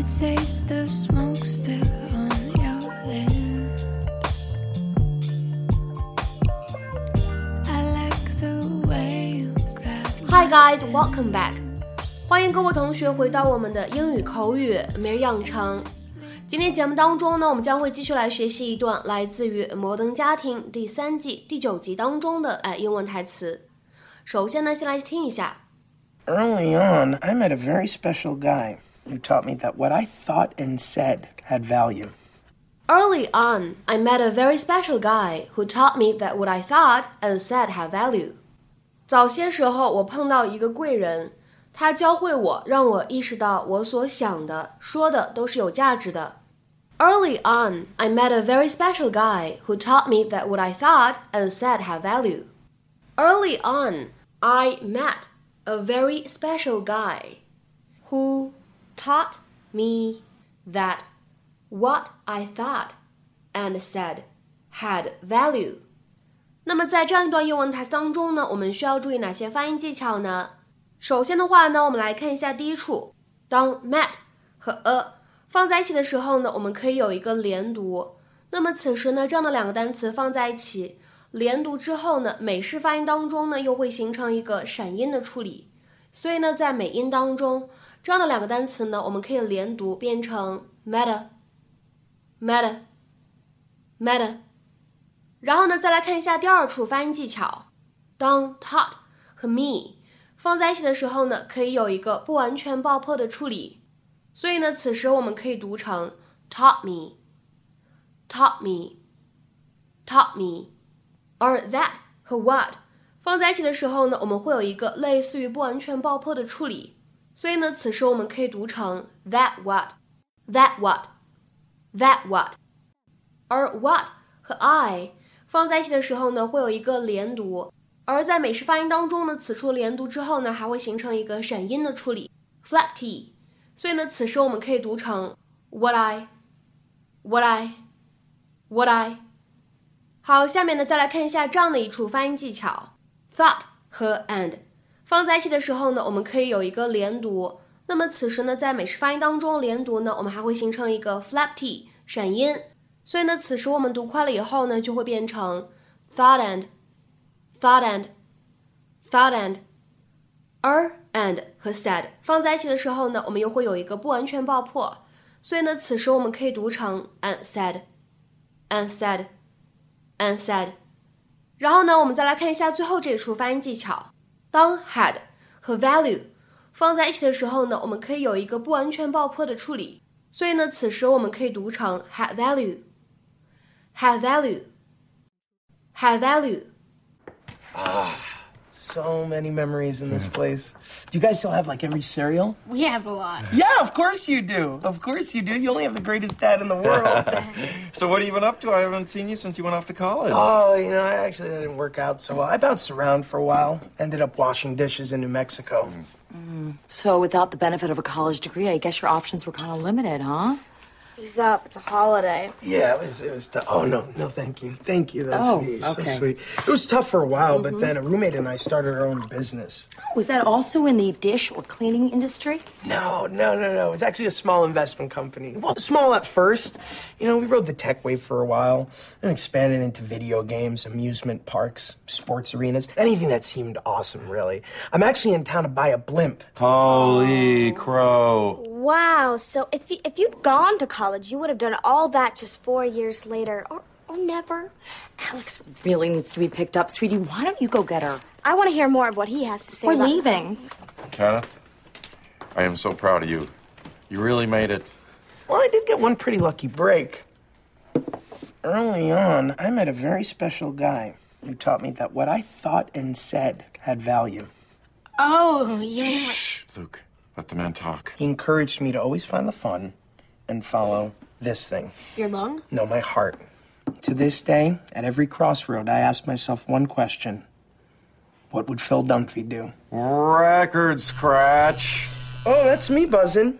the taste of smoke still on your lips. I like the way you grab Hi guys, welcome back！欢迎各位同学回到我们的英语口语每日养成。今天节目当中呢，我们将会继续来学习一段来自于《摩登家庭》第三季第九集当中的哎英文台词。首先呢，先来听一下。 Early on, I met a very special guy who taught me that what I thought and said had value. Early on, I met a very special guy who taught me that what I thought and said had value. 早些时候，我碰到一个贵人，他教会我，让我意识到我所想的、说的都是有价值的。Early on, I met a very special guy who taught me that what I thought and said had value. Early on, I met a very special guy who taught me that what I thought and said had value. 那么在这样一段英文台词当中呢，我们需要注意哪些发音技巧呢？首先的话呢，我们来看一下第一处，当 met 和 a 放在一起的时候呢，我们可以有一个连读。那么此时呢，这样的两个单词放在一起，连读之后呢，美式发音当中呢，又会形成一个闪音的处理。所以呢，在美音当中，这样的两个单词呢，我们可以连读变成 meta，meta，meta。然后呢，再来看一下第二处发音技巧，当 taught 和 me 放在一起的时候呢，可以有一个不完全爆破的处理。所以呢，此时我们可以读成 taught me，taught me，taught me。而 that 和 what 放在一起的时候呢，我们会有一个类似于不完全爆破的处理，所以呢，此时我们可以读成 that what，that what，that what。而 what 和 I 放在一起的时候呢，会有一个连读，而在美式发音当中呢，此处连读之后呢，还会形成一个闪音的处理，flat t。所以呢，此时我们可以读成 what I，what I，what I。好，下面呢，再来看一下这样的一处发音技巧。thought 和 and 放在一起的时候呢，我们可以有一个连读。那么此时呢，在美式发音当中，连读呢，我们还会形成一个 flap t 闪音。所以呢，此时我们读快了以后呢，就会变成 thought and，thought and，thought and。而 and 和 said 放在一起的时候呢，我们又会有一个不完全爆破。所以呢，此时我们可以读成 and said，and said，and said。然后呢，我们再来看一下最后这一处发音技巧。当 had 和 value 放在一起的时候呢，我们可以有一个不完全爆破的处理。所以呢，此时我们可以读成 had value，had value，had value。So many memories in this place. Do you guys still have like every cereal? We have a lot. Yeah, of course you do. Of course you do. You only have the greatest dad in the world. So what have you been up to? I haven't seen you since you went off to college. oh, you know, I actually didn't work out so well. I bounced around for a while. Ended up washing dishes in New Mexico. Mm. So, without the benefit of a college degree, I guess your options were kind of limited, huh? He's up. It's a holiday. Yeah, it was. It was tough. Oh no, no, thank you, thank you. That's Oh, sweet. So okay. sweet. It was tough for a while, but mm-hmm. then a roommate and I started our own business. Was that also in the dish or cleaning industry? No, no, no, no. It's actually a small investment company. Well, small at first. You know, we rode the tech wave for a while and expanded into video games, amusement parks, sports arenas, anything that seemed awesome, really. I'm actually in town to buy a blimp. Holy crow. Wow. So if you, if you'd gone to college, you would have done all that just four years later, or or never. Alex really needs to be picked up. Sweetie, why don't you go get her? I want to hear more of what he has to say. We're about- leaving. Kenneth, I am so proud of you. You really made it. Well, I did get one pretty lucky break. Early on, I met a very special guy who taught me that what I thought and said had value. Oh, yeah. Shh, Luke. Let the man talk. He encouraged me to always find the fun and follow this thing. Your lung? No, my heart. To this day, at every crossroad, I ask myself one question What would Phil Dunphy do? Record scratch. Oh, that's me buzzing.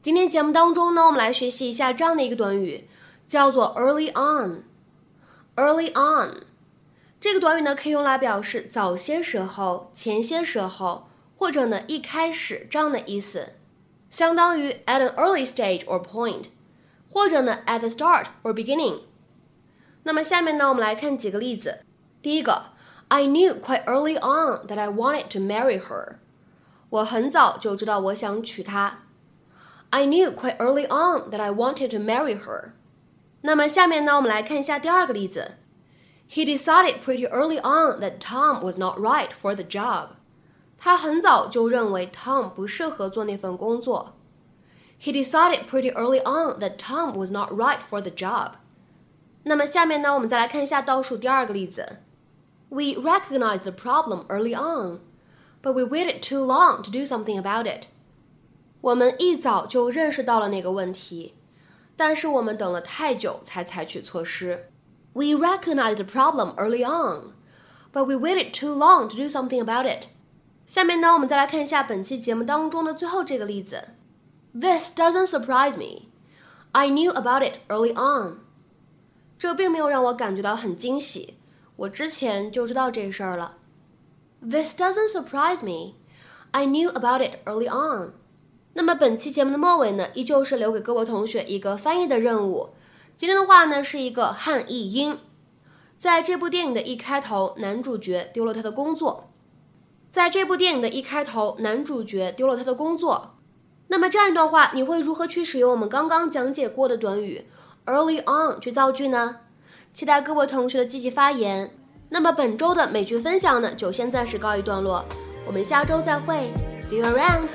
今天节目当中呢，我们来学习一下这样的一个短语，叫做 early on。early on 这个短语呢，可以用来表示早些时候、前些时候， 或者呢一开始这样的意思。 相当于 at an early stage or point，或者呢 at the start or beginning。那么下面呢，我们来看几个例子。第一个，I knew quite early on that I wanted to marry her。我很早就知道我想娶她。I knew quite early on that I wanted to marry her。那么下面呢，我们来看一下第二个例子。He decided pretty early on that Tom was not right for the job. 他很早就认为 Tom 不适合做那份工作。He decided pretty early on that Tom was not right for the job. 那么下面呢，我们再来看一下倒数第二个例子。We recognized the problem early on, but we waited too long to do something about it. 我们一早就认识到了那个问题，但是我们等了太久才采取措施。We recognized the problem early on, but we waited too long to do something about it. 下面呢，我们再来看一下本期节目当中的最后这个例子。This doesn't surprise me. I knew about it early on. 这并没有让我感觉到很惊喜，我之前就知道这事儿了。This doesn't surprise me. I knew about it early on. 那么本期节目的末尾呢，依旧是留给各位同学一个翻译的任务。今天的话呢是一个汉译英，在这部电影的一开头，男主角丢了他的工作。在这部电影的一开头，男主角丢了他的工作。那么这样一段话，你会如何去使用我们刚刚讲解过的短语 early on 去造句呢？期待各位同学的积极发言。那么本周的美剧分享呢，就先暂时告一段落，我们下周再会，See you around。